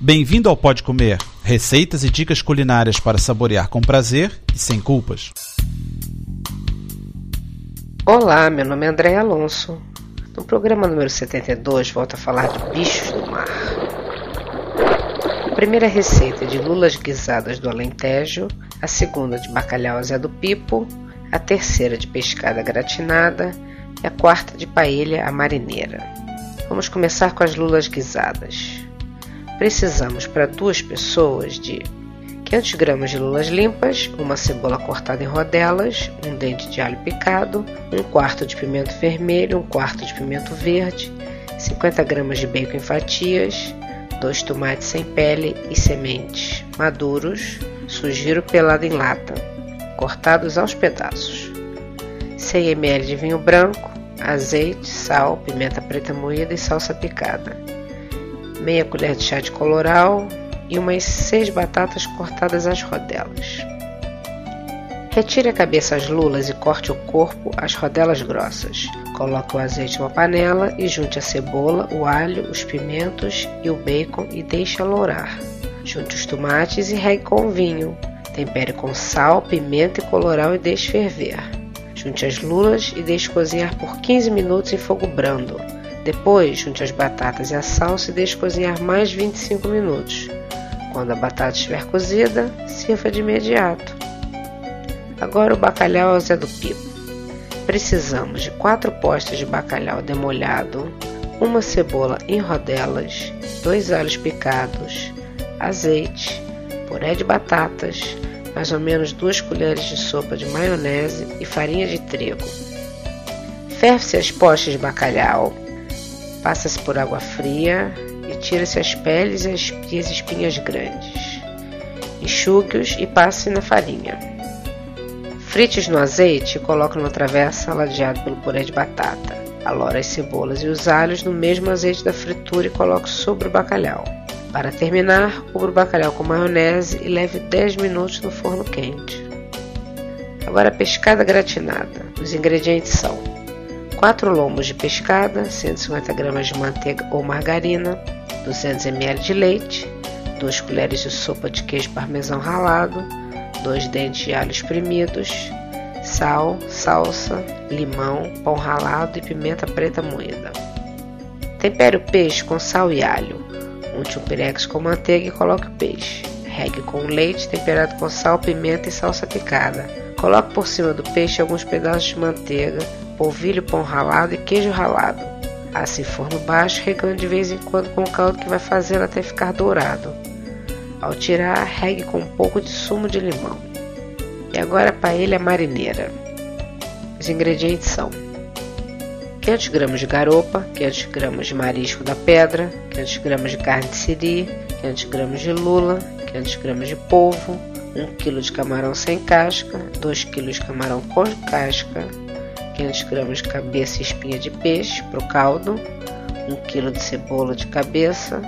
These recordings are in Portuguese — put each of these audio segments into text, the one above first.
Bem-vindo ao Pode Comer, receitas e dicas culinárias para saborear com prazer e sem culpas. Olá, meu nome é André Alonso. No programa número 72, volto a falar de bichos do mar. A primeira receita é de lulas guisadas do Alentejo, a segunda de bacalhau Zé do Pipo, a terceira de pescada gratinada e a quarta de paella à marineira. Vamos começar com as lulas guisadas. Precisamos para duas pessoas de 500 gramas de lulas limpas, uma cebola cortada em rodelas, um dente de alho picado, um quarto de pimento vermelho, um quarto de pimento verde, 50 gramas de bacon em fatias, dois tomates sem pele e sementes maduros, sugiro pelado em lata, cortados aos pedaços, 100 ml de vinho branco, azeite, sal, pimenta preta moída e salsa picada, meia colher de chá de coloral e umas seis batatas cortadas às rodelas. Retire a cabeça às lulas e corte o corpo às rodelas grossas. Coloque o azeite em uma panela e junte a cebola, o alho, os pimentos e o bacon e deixe alourar. Junte os tomates e regue com vinho. Tempere com sal, pimenta e coloral e deixe ferver. Junte as lulas e deixe cozinhar por 15 minutos em fogo brando. Depois, junte as batatas e a salsa e deixe cozinhar mais 25 minutos. Quando a batata estiver cozida, sirva de imediato. Agora o bacalhau ao Zé do Pipo. Precisamos de 4 postas de bacalhau demolhado, uma cebola em rodelas, dois alhos picados, azeite, puré de batatas, mais ou menos 2 colheres de sopa de maionese e farinha de trigo. Ferve-se as postas de bacalhau, passa-se por água fria e tira-se as peles e as espinhas grandes. Enxugue-os e passe na farinha. Frite-os no azeite e coloque numa travessa ladeado pelo puré de batata. Alore as cebolas e os alhos no mesmo azeite da fritura e coloque sobre o bacalhau. Para terminar, cubra o bacalhau com maionese e leve 10 minutos no forno quente. Agora a pescada gratinada. Os ingredientes são 4 lombos de pescada, 150 gramas de manteiga ou margarina, 200 ml de leite, 2 colheres de sopa de queijo parmesão ralado, 2 dentes de alho espremidos, sal, salsa, limão, pão ralado e pimenta preta moída. Tempere o peixe com sal e alho. Unte um pirex com manteiga e coloque o peixe. Regue com leite temperado com sal, pimenta e salsa picada. Coloque por cima do peixe alguns pedaços de manteiga, polvilho, pão ralado e queijo ralado. Asse em forno baixo, regando de vez em quando com o caldo que vai fazendo até ficar dourado. Ao tirar, regue com um pouco de sumo de limão. E agora a paella marineira. Os ingredientes são 500 gramas de garopa, 500 gramas de marisco da pedra, 500 gramas de carne de siri, 500 gramas de lula, 500 gramas de polvo, 1 kg de camarão sem casca, 2 kg de camarão com casca, 500 gramas de cabeça e espinha de peixe para o caldo, 1 kg de cebola de cabeça,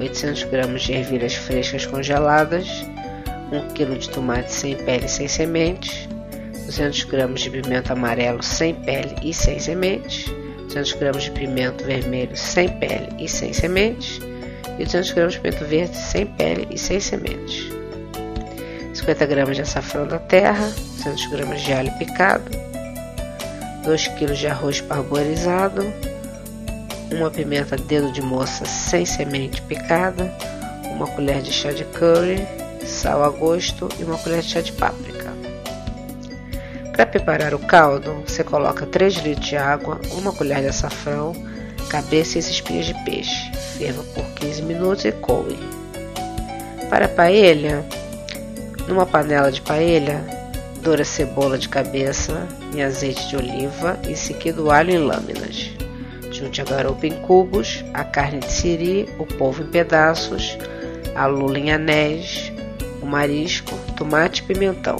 800 gramas de ervilhas frescas congeladas, 1 kg de tomate sem pele e sem sementes, 200 gramas de pimento amarelo sem pele e sem sementes, 200 gramas de pimento vermelho sem pele e sem sementes, e 200 gramas de pimento verde sem pele e sem sementes. 50 gramas de açafrão da terra, 200 gramas de alho picado, 2 kg de arroz parboilizado, uma pimenta dedo de moça sem semente picada, uma colher de chá de curry, sal a gosto e uma colher de chá de páprica. Para preparar o caldo, você coloca 3 litros de água, uma colher de açafrão, cabeça e espinhas de peixe. Ferva por 15 minutos e coe. Para a paella, numa panela de paella, doura cebola de cabeça em azeite de oliva e em seguida o alho em lâminas. Junte a garopa em cubos, a carne de siri, o polvo em pedaços, a lula em anéis, o marisco, tomate e pimentão.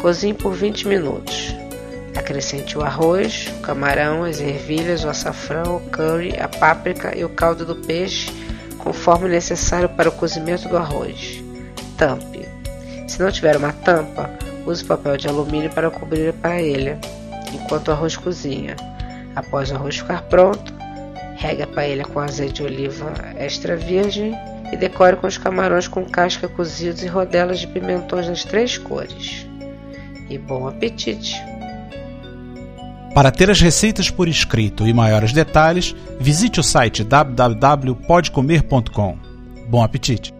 Cozinhe por 20 minutos. Acrescente o arroz, o camarão, as ervilhas, o açafrão, o curry, a páprica e o caldo do peixe, conforme necessário para o cozimento do arroz. Tampe. Se não tiver uma tampa, use papel de alumínio para cobrir a paella, enquanto o arroz cozinha. Após o arroz ficar pronto, Regue a paella com azeite de oliva extra virgem e decore com os camarões com casca cozidos e rodelas de pimentões das três cores. E bom apetite! Para ter as receitas por escrito e maiores detalhes, visite o site www.podcomer.com. Bom apetite!